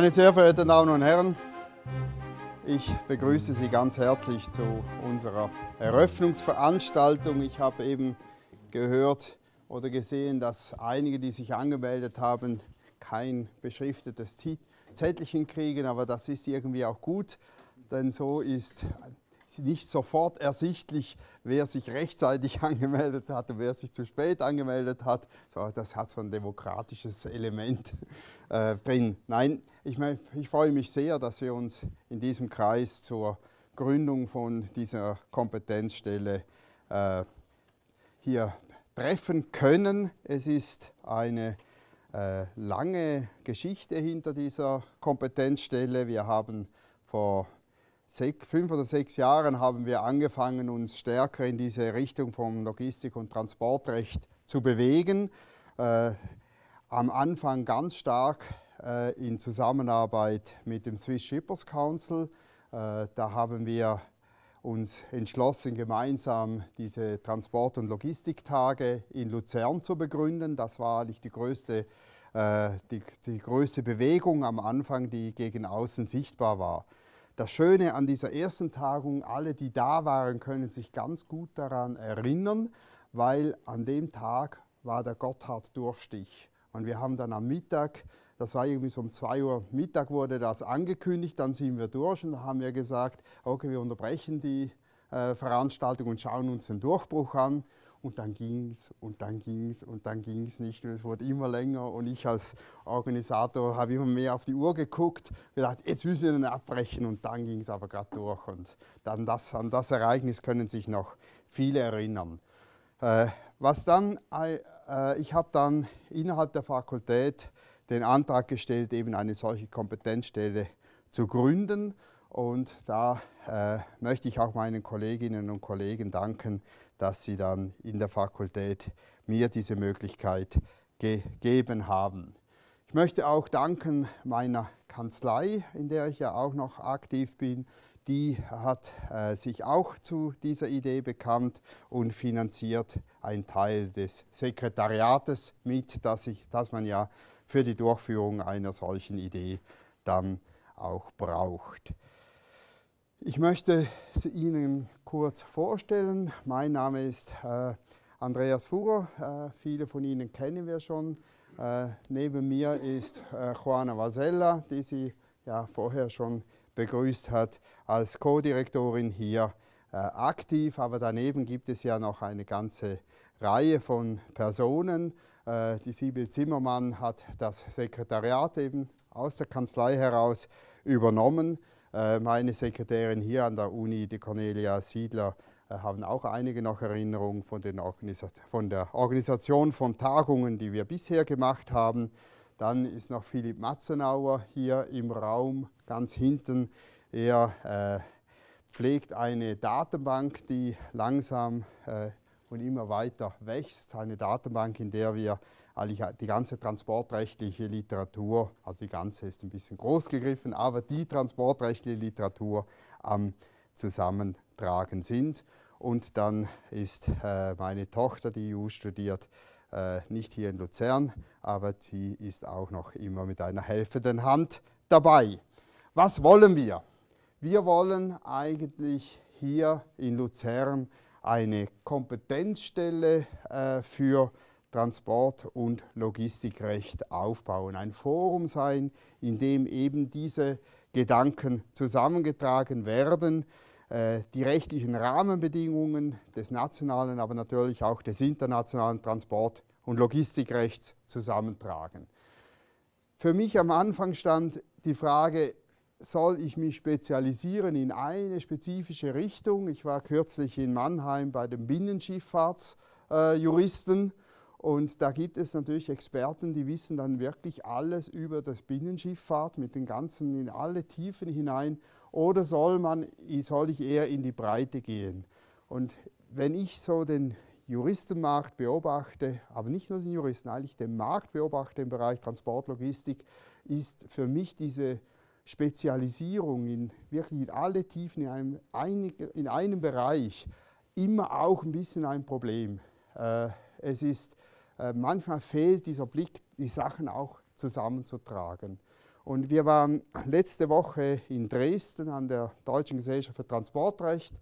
Meine sehr verehrten Damen und Herren, ich begrüße Sie ganz herzlich zu unserer Eröffnungsveranstaltung. Ich habe eben gehört oder gesehen, dass einige, die sich angemeldet haben, kein beschriftetes Zettelchen kriegen, aber das ist irgendwie auch gut, denn so ist nicht sofort ersichtlich, wer sich rechtzeitig angemeldet hat und wer sich zu spät angemeldet hat. So, das hat so ein demokratisches Element äh, drin. Nein, ich, ich freue mich sehr, dass wir uns in diesem Kreis zur Gründung von dieser Kompetenzstelle äh, hier treffen können. Es ist eine äh, lange Geschichte hinter dieser Kompetenzstelle. Wir haben vor fünf oder sechs Jahren haben wir angefangen, uns stärker in diese Richtung vom Logistik- und Transportrecht zu bewegen. Äh, am Anfang ganz stark äh, in Zusammenarbeit mit dem Swiss Shippers Council. Äh, da haben wir uns entschlossen, gemeinsam diese Transport- und Logistiktage in Luzern zu begründen. Das war eigentlich die größte, äh, die, die größte Bewegung am Anfang, die gegen außen sichtbar war. Das Schöne an dieser ersten Tagung, alle, die da waren, können sich ganz gut daran erinnern, weil an dem Tag war der Gotthard-Durchstich. Und wir haben dann am Mittag, das war irgendwie so um 2 Uhr Mittag wurde das angekündigt, dann sind wir durch und haben wir gesagt, okay, wir unterbrechen die äh, Veranstaltung und schauen uns den Durchbruch an. Und dann ging es und dann ging es und dann ging es nicht. Und es wurde immer länger. Und ich als Organisator habe immer mehr auf die Uhr geguckt, gedacht, jetzt müssen wir dann abbrechen. Und dann ging es aber gerade durch. Und dann das, an das Ereignis können sich noch viele erinnern. Äh, was dann, äh, ich habe dann innerhalb der Fakultät den Antrag gestellt, eben eine solche Kompetenzstelle zu gründen und da äh, möchte ich auch meinen Kolleginnen und Kollegen danken, dass sie dann in der Fakultät mir diese Möglichkeit gegeben haben. Ich möchte auch danken meiner Kanzlei, in der ich ja auch noch aktiv bin. Die hat äh, sich auch zu dieser Idee bekannt und finanziert einen Teil des Sekretariates mit, das, ich, das man ja für die Durchführung einer solchen Idee dann auch braucht. Ich möchte sie Ihnen kurz vorstellen. Mein Name ist äh, Andreas Fugger. Äh, viele von Ihnen kennen wir schon. Äh, neben mir ist äh, Juana Vasella, die Sie ja vorher schon begrüßt hat, als Co-Direktorin hier äh, aktiv. Aber daneben gibt es ja noch eine ganze Reihe von Personen. Äh, die Sibyl Zimmermann hat das Sekretariat eben aus der Kanzlei heraus übernommen. Äh, meine Sekretärin hier an der Uni, die Cornelia Siedler, äh, haben auch einige noch Erinnerungen von, von, der Organisation von Tagungen, die wir bisher gemacht haben. Dann ist noch Philipp Matzenauer hier im Raum, ganz hinten. Er äh, pflegt eine Datenbank, die langsam äh, und immer weiter wächst. Eine Datenbank, in der wir eigentlich die ganze transportrechtliche Literatur, also die ganze ist ein bisschen groß gegriffen, aber die transportrechtliche Literatur am Zusammentragen sind. Und dann ist äh, meine Tochter, die EU studiert, äh, nicht hier in Luzern, aber sie ist auch noch immer mit einer helfenden Hand dabei. Was wollen wir? Wir wollen eigentlich hier in Luzern eine Kompetenzstelle äh, für Transport- und Logistikrecht aufbauen. Ein Forum sein, in dem eben diese Gedanken zusammengetragen werden, äh, die rechtlichen Rahmenbedingungen des nationalen, aber natürlich auch des internationalen Transport- und Logistikrechts zusammentragen. Für mich am Anfang stand die Frage, soll ich mich spezialisieren in eine spezifische Richtung? Ich war kürzlich in Mannheim bei den Binnenschifffahrtsjuristen. Äh, und da gibt es natürlich Experten, die wissen dann wirklich alles über das Binnenschifffahrt mit den ganzen in alle Tiefen hinein. Oder soll, man, soll ich eher in die Breite gehen? Und wenn ich so den Juristenmarkt beobachte, aber nicht nur den Juristen, eigentlich den Markt beobachte im Bereich Transportlogistik, ist für mich diese Spezialisierung in wirklich in alle Tiefen in einem, in einem Bereich immer auch ein bisschen ein Problem. Äh, es ist manchmal fehlt dieser Blick, die Sachen auch zusammenzutragen. Und wir waren letzte Woche in Dresden an der Deutschen Gesellschaft für Transportrecht.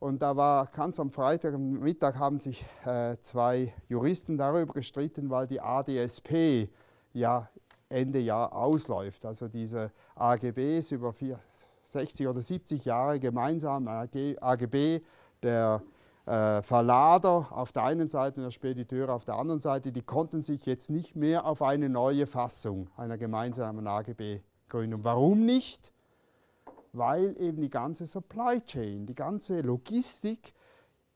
Und da war ganz am Freitagmittag haben sich äh, zwei Juristen darüber gestritten, weil die ADSP ja Ende Jahr ausläuft. Also diese AGBs über 60 oder 70 Jahre gemeinsam AGB der äh, Verlader auf der einen Seite und der Spediteur auf der anderen Seite, die konnten sich jetzt nicht mehr auf eine neue Fassung einer gemeinsamen AGB gründen. Warum nicht? Weil eben die ganze Supply Chain, die ganze Logistik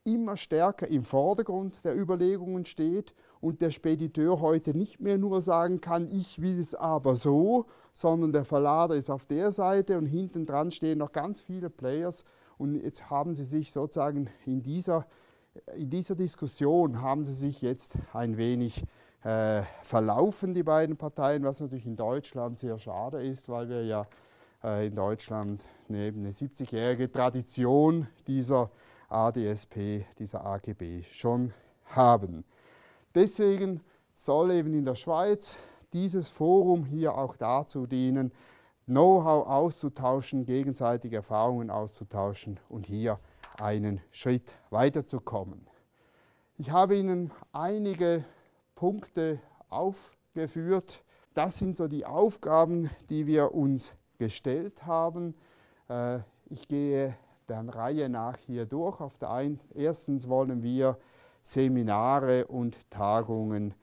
immer stärker im Vordergrund der Überlegungen steht und der Spediteur heute nicht mehr nur sagen kann, ich will es aber so, sondern der Verlader ist auf der Seite und hinten dran stehen noch ganz viele Players und jetzt haben sie sich sozusagen in dieser, in dieser Diskussion haben sie sich jetzt ein wenig äh, verlaufen, die beiden Parteien, was natürlich in Deutschland sehr schade ist, weil wir ja äh, in Deutschland neben eine 70-jährige Tradition dieser ADSP, dieser AGB schon haben. Deswegen soll eben in der Schweiz dieses Forum hier auch dazu dienen, Know-how auszutauschen, gegenseitige Erfahrungen auszutauschen und hier einen Schritt weiterzukommen. Ich habe Ihnen einige Punkte aufgeführt. Das sind so die Aufgaben, die wir uns gestellt haben. Äh, ich gehe der Reihe nach hier durch. Auf der einen, erstens wollen wir Seminare und Tagungen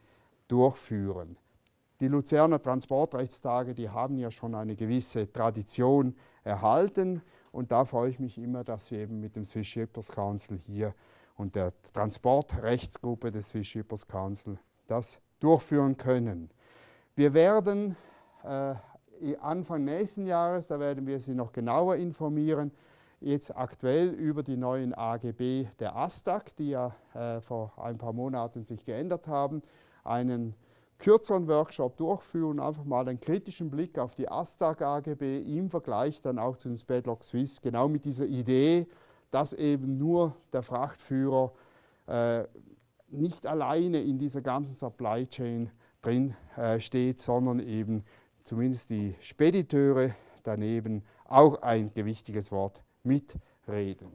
durchführen. Die Luzerner Transportrechtstage, die haben ja schon eine gewisse Tradition erhalten und da freue ich mich immer, dass wir eben mit dem Swiss Shippers Council hier und der Transportrechtsgruppe des Swiss Shippers Council das durchführen können. Wir werden äh, Anfang nächsten Jahres, da werden wir Sie noch genauer informieren, jetzt aktuell über die neuen AGB der ASTAC, die ja äh, vor ein paar Monaten sich geändert haben, einen kürzeren Workshop durchführen, einfach mal einen kritischen Blick auf die ASTAG AGB im Vergleich dann auch zu den Spadlock Swiss, genau mit dieser Idee, dass eben nur der Frachtführer äh, nicht alleine in dieser ganzen Supply Chain drin äh, steht, sondern eben zumindest die Spediteure daneben auch ein gewichtiges Wort mitreden.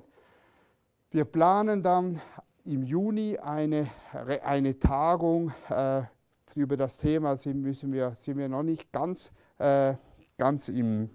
Wir planen dann im Juni eine, eine Tagung äh, über das Thema sind, müssen wir, sind wir noch nicht ganz, äh, ganz im,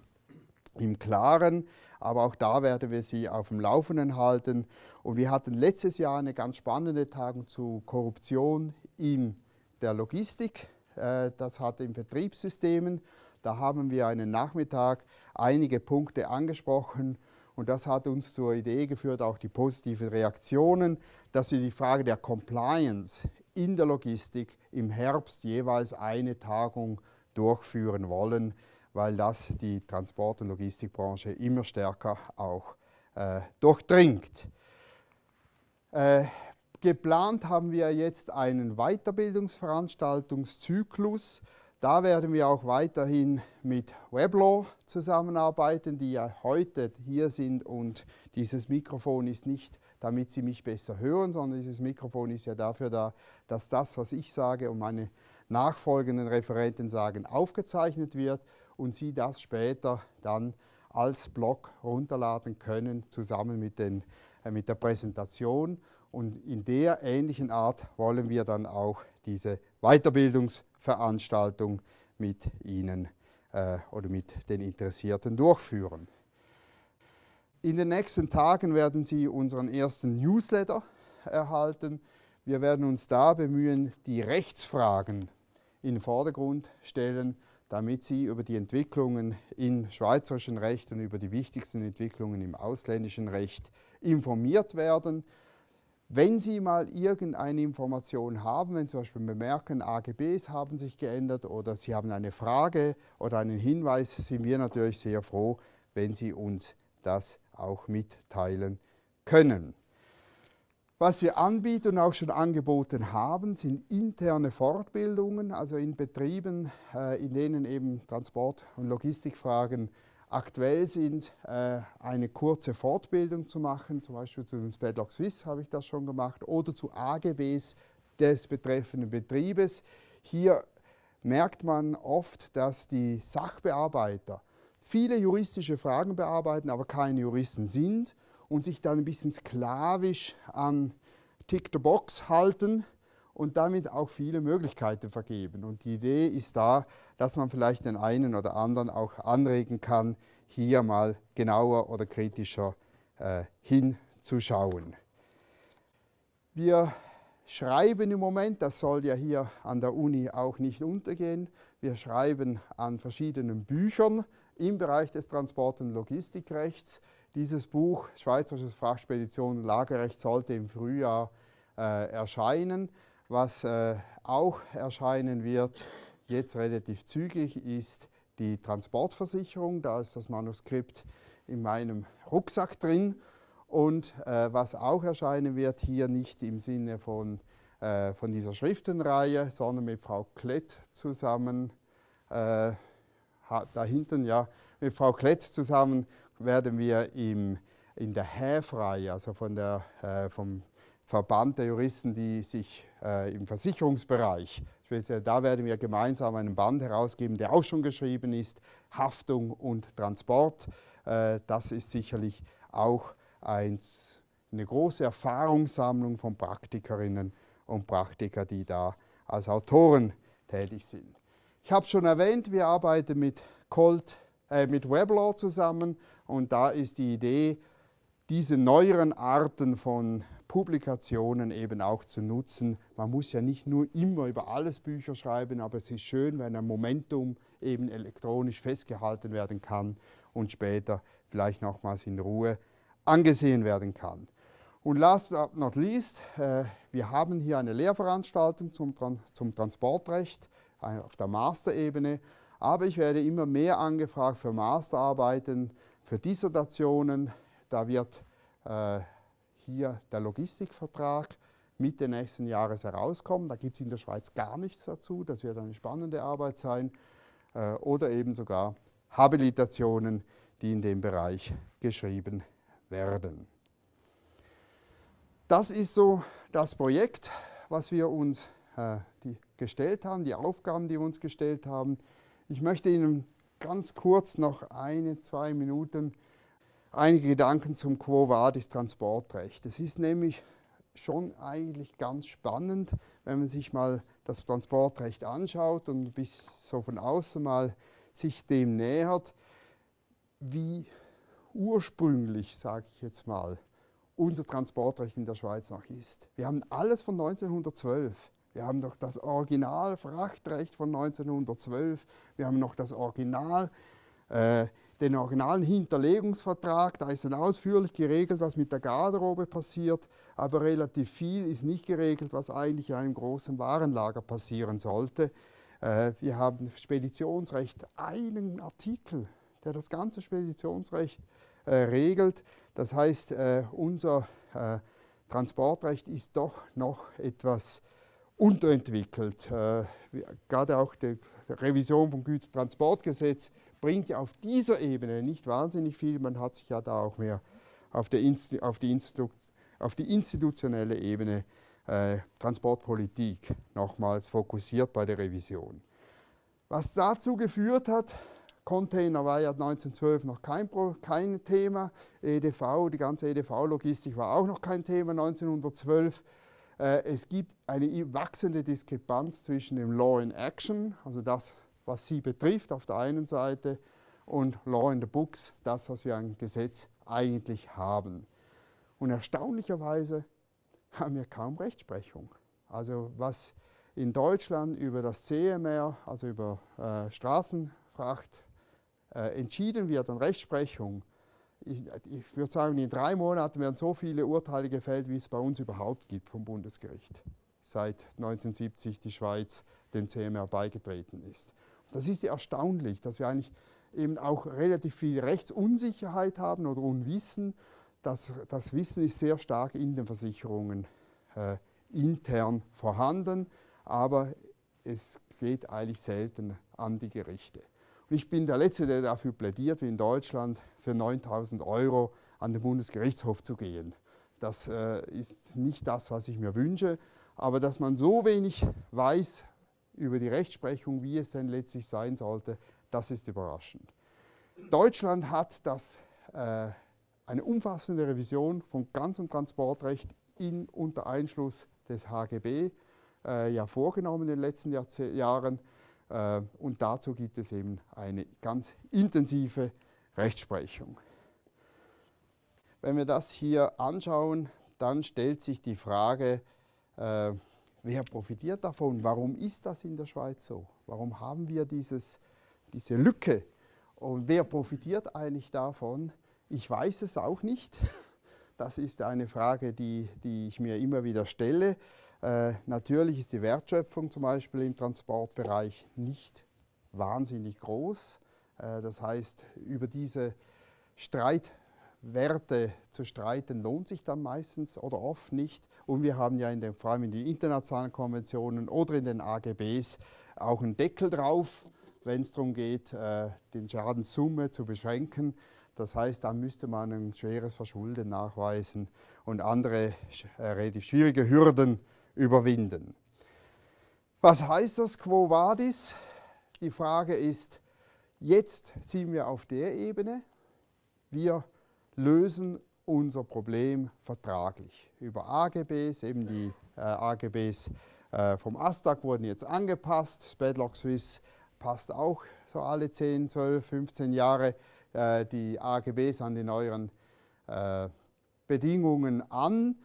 im Klaren, aber auch da werden wir Sie auf dem Laufenden halten. Und wir hatten letztes Jahr eine ganz spannende Tagung zu Korruption in der Logistik. Äh, das hat in Vertriebssystemen. Da haben wir einen Nachmittag einige Punkte angesprochen und das hat uns zur Idee geführt, auch die positiven Reaktionen, dass wir die Frage der Compliance in der Logistik im Herbst jeweils eine Tagung durchführen wollen, weil das die Transport- und Logistikbranche immer stärker auch äh, durchdringt. Äh, geplant haben wir jetzt einen Weiterbildungsveranstaltungszyklus. Da werden wir auch weiterhin mit Weblaw zusammenarbeiten, die ja heute hier sind und dieses Mikrofon ist nicht damit Sie mich besser hören, sondern dieses Mikrofon ist ja dafür da, dass das, was ich sage und meine nachfolgenden Referenten sagen, aufgezeichnet wird und Sie das später dann als Blog runterladen können, zusammen mit, den, äh, mit der Präsentation. Und in der ähnlichen Art wollen wir dann auch diese Weiterbildungsveranstaltung mit Ihnen äh, oder mit den Interessierten durchführen. In den nächsten Tagen werden Sie unseren ersten Newsletter erhalten. Wir werden uns da bemühen, die Rechtsfragen in den Vordergrund stellen, damit Sie über die Entwicklungen im schweizerischen Recht und über die wichtigsten Entwicklungen im ausländischen Recht informiert werden. Wenn Sie mal irgendeine Information haben, wenn Sie zum Beispiel bemerken, AGBs haben sich geändert oder Sie haben eine Frage oder einen Hinweis, sind wir natürlich sehr froh, wenn Sie uns das auch mitteilen können. Was wir anbieten und auch schon angeboten haben, sind interne Fortbildungen, also in Betrieben, äh, in denen eben Transport- und Logistikfragen aktuell sind, äh, eine kurze Fortbildung zu machen, zum Beispiel zu den Spadlock Swiss habe ich das schon gemacht, oder zu AGBs des betreffenden Betriebes. Hier merkt man oft, dass die Sachbearbeiter viele juristische Fragen bearbeiten, aber keine Juristen sind und sich dann ein bisschen sklavisch an Tick the Box halten und damit auch viele Möglichkeiten vergeben. Und die Idee ist da, dass man vielleicht den einen oder anderen auch anregen kann, hier mal genauer oder kritischer äh, hinzuschauen. Wir schreiben im Moment, das soll ja hier an der Uni auch nicht untergehen, wir schreiben an verschiedenen Büchern im Bereich des Transport- und Logistikrechts. Dieses Buch, Schweizerisches Frachtspedition Lagerrecht, sollte im Frühjahr äh, erscheinen. Was äh, auch erscheinen wird, jetzt relativ zügig, ist die Transportversicherung. Da ist das Manuskript in meinem Rucksack drin. Und äh, was auch erscheinen wird, hier nicht im Sinne von, äh, von dieser Schriftenreihe, sondern mit Frau Klett zusammen, äh, da hinten, ja, mit Frau Klett zusammen werden wir im, in der HÄF-Reihe, also von der, äh, vom Verband der Juristen, die sich äh, im Versicherungsbereich, speziell da werden wir gemeinsam einen Band herausgeben, der auch schon geschrieben ist, Haftung und Transport. Äh, das ist sicherlich auch eins, eine große Erfahrungssammlung von Praktikerinnen und Praktikern, die da als Autoren tätig sind. Ich habe schon erwähnt, wir arbeiten mit Colt, äh, mit Weblaw zusammen und da ist die Idee, diese neueren Arten von Publikationen eben auch zu nutzen. Man muss ja nicht nur immer über alles Bücher schreiben, aber es ist schön, wenn ein Momentum eben elektronisch festgehalten werden kann und später vielleicht nochmals in Ruhe angesehen werden kann. Und last but not least, äh, wir haben hier eine Lehrveranstaltung zum, zum Transportrecht auf der Masterebene, aber ich werde immer mehr angefragt für Masterarbeiten, für Dissertationen. Da wird äh, hier der Logistikvertrag Mitte nächsten Jahres herauskommen. Da gibt es in der Schweiz gar nichts dazu. Das wird eine spannende Arbeit sein. Äh, oder eben sogar Habilitationen, die in dem Bereich geschrieben werden. Das ist so das Projekt, was wir uns äh, gestellt haben, die Aufgaben, die wir uns gestellt haben. Ich möchte Ihnen ganz kurz noch eine, zwei Minuten einige Gedanken zum Quo Vadis Transportrecht. Es ist nämlich schon eigentlich ganz spannend, wenn man sich mal das Transportrecht anschaut und bis so von außen mal sich dem nähert, wie ursprünglich, sage ich jetzt mal, unser Transportrecht in der Schweiz noch ist. Wir haben alles von 1912. Wir haben doch das Original Frachtrecht von 1912. Wir haben noch das Original äh, den originalen Hinterlegungsvertrag, da ist dann ausführlich geregelt, was mit der Garderobe passiert, aber relativ viel ist nicht geregelt, was eigentlich in einem großen Warenlager passieren sollte. Äh, wir haben Speditionsrecht, einen Artikel, der das ganze Speditionsrecht äh, regelt. Das heißt, äh, unser Transportrecht ist doch noch etwas unterentwickelt. Gerade auch die Revision vom Gütertransportgesetz bringt ja auf dieser Ebene nicht wahnsinnig viel. Man hat sich ja da auch mehr auf, Insti auf, die, Institu auf die, institutionelle Ebene äh, Transportpolitik nochmals fokussiert bei der Revision. Was dazu geführt hat, Container war ja 1912 noch kein, kein Thema, EDV, die ganze EDV-Logistik war auch noch kein Thema 1912. Äh, es gibt eine wachsende Diskrepanz zwischen dem Law in Action, also das, was sie betrifft auf der einen Seite und Law in the Books, das, was wir an Gesetz eigentlich haben. Und erstaunlicherweise haben wir kaum Rechtsprechung. Also was in Deutschland über das CMR, also über äh, Straßenfracht, äh, entschieden wird an Rechtsprechung, ich, würde sagen, in drei Monaten werden so viele Urteile gefällt, wie es bei uns überhaupt gibt vom Bundesgericht, seit 1970 die Schweiz dem CMR beigetreten ist. Das ist erstaunlich, dass wir eigentlich eben auch relativ viel Rechtsunsicherheit haben oder Unwissen. Das, das Wissen ist sehr stark in den Versicherungen äh, intern vorhanden, aber es geht eigentlich selten an die Gerichte. Und ich bin der Letzte, der dafür plädiert, wie in Deutschland für 9000 Euro an den Bundesgerichtshof zu gehen. Das äh, ist nicht das, was ich mir wünsche, aber dass man so wenig weiß über die Rechtsprechung, wie es denn letztlich sein sollte, das ist überraschend. Deutschland hat das, äh, eine umfassende Revision von ganzem Transportrecht in, unter Einschluss des HGB äh, ja vorgenommen in den letzten Jahrze Jahren. Äh, und dazu gibt es eben eine ganz intensive Rechtsprechung. Wenn wir das hier anschauen, dann stellt sich die Frage, äh, wer profitiert davon? Warum ist das in der Schweiz so? Warum haben wir dieses, diese Lücke? Und wer profitiert eigentlich davon? Ich weiß es auch nicht. Das ist eine Frage, die, die ich mir immer wieder stelle. Äh, natürlich ist die Wertschöpfung zum Beispiel im Transportbereich nicht wahnsinnig groß. Äh, das heißt, über diese Streitwerte zu streiten lohnt sich dann meistens oder oft nicht. Und wir haben ja in den, vor allem in den internationalen Konventionen oder in den AGBs auch einen Deckel drauf, wenn es darum geht, äh, den Schadenssumme zu beschränken. Das heißt, da müsste man ein schweres Verschulden nachweisen und andere äh, relativ schwierige Hürden überwinden. Was heißt das Quo Vadis? Die Frage ist, jetzt sind wir auf der Ebene, wir lösen unser Problem vertraglich. Über AGBs, eben die äh, AGBs äh, vom ASTAG wurden jetzt angepasst. Spadlock Swiss passt auch so alle 10, 12, 15 Jahre äh, die AGBs an die neueren äh, Bedingungen an.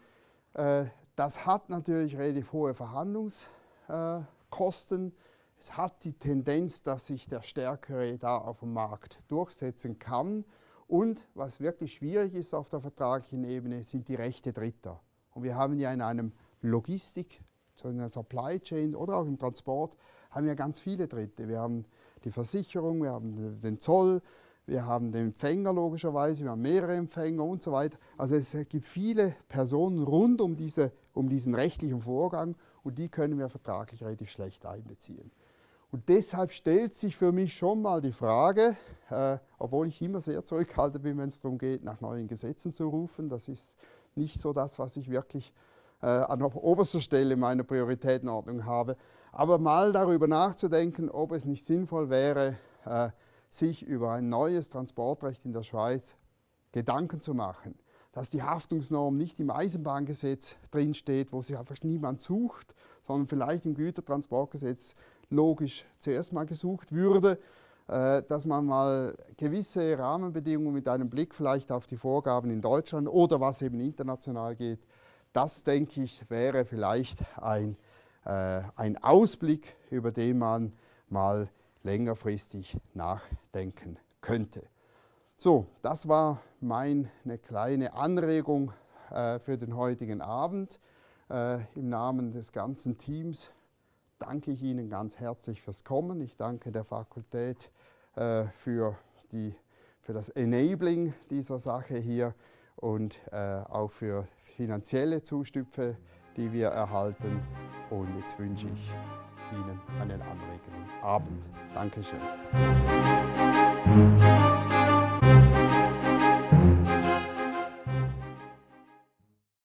Das hat natürlich relativ hohe Verhandlungskosten. Es hat die Tendenz, dass sich der Stärkere da auf dem Markt durchsetzen kann. Und was wirklich schwierig ist auf der vertraglichen Ebene, sind die Rechte Dritter. Und wir haben ja in einem Logistik, so in einer Supply Chain oder auch im Transport, haben wir ganz viele Dritte. Wir haben die Versicherung, wir haben den Zoll, wir haben den Empfänger logischerweise, wir haben mehrere Empfänger und so weiter. Also es gibt viele Personen rund um, diese, um diesen rechtlichen Vorgang und die können wir vertraglich relativ schlecht einbeziehen. Und deshalb stellt sich für mich schon mal die Frage, äh, obwohl ich immer sehr zurückhaltend bin, wenn es darum geht, nach neuen Gesetzen zu rufen, das ist nicht so das, was ich wirklich äh, an oberster Stelle meiner Prioritätenordnung habe, aber mal darüber nachzudenken, ob es nicht sinnvoll wäre, äh, sich über ein neues Transportrecht in der Schweiz Gedanken zu machen. Dass die Haftungsnorm nicht im Eisenbahngesetz drinsteht, wo sich einfach niemand sucht, sondern vielleicht im Gütertransportgesetz logisch zuerst mal gesucht würde, äh, dass man mal gewisse Rahmenbedingungen mit einem Blick vielleicht auf die Vorgaben in Deutschland oder was eben international geht, das denke ich wäre vielleicht ein, äh, ein Ausblick, über den man mal längerfristig nachdenken könnte. So, das war meine kleine Anregung äh, für den heutigen Abend. Äh, Im Namen des ganzen Teams danke ich Ihnen ganz herzlich fürs Kommen. Ich danke der Fakultät äh, für, die, für das Enabling dieser Sache hier und äh, auch für finanzielle Zustüpfe, die wir erhalten. Und jetzt wünsche ich Ihnen einen anregenden Abend. Dankeschön.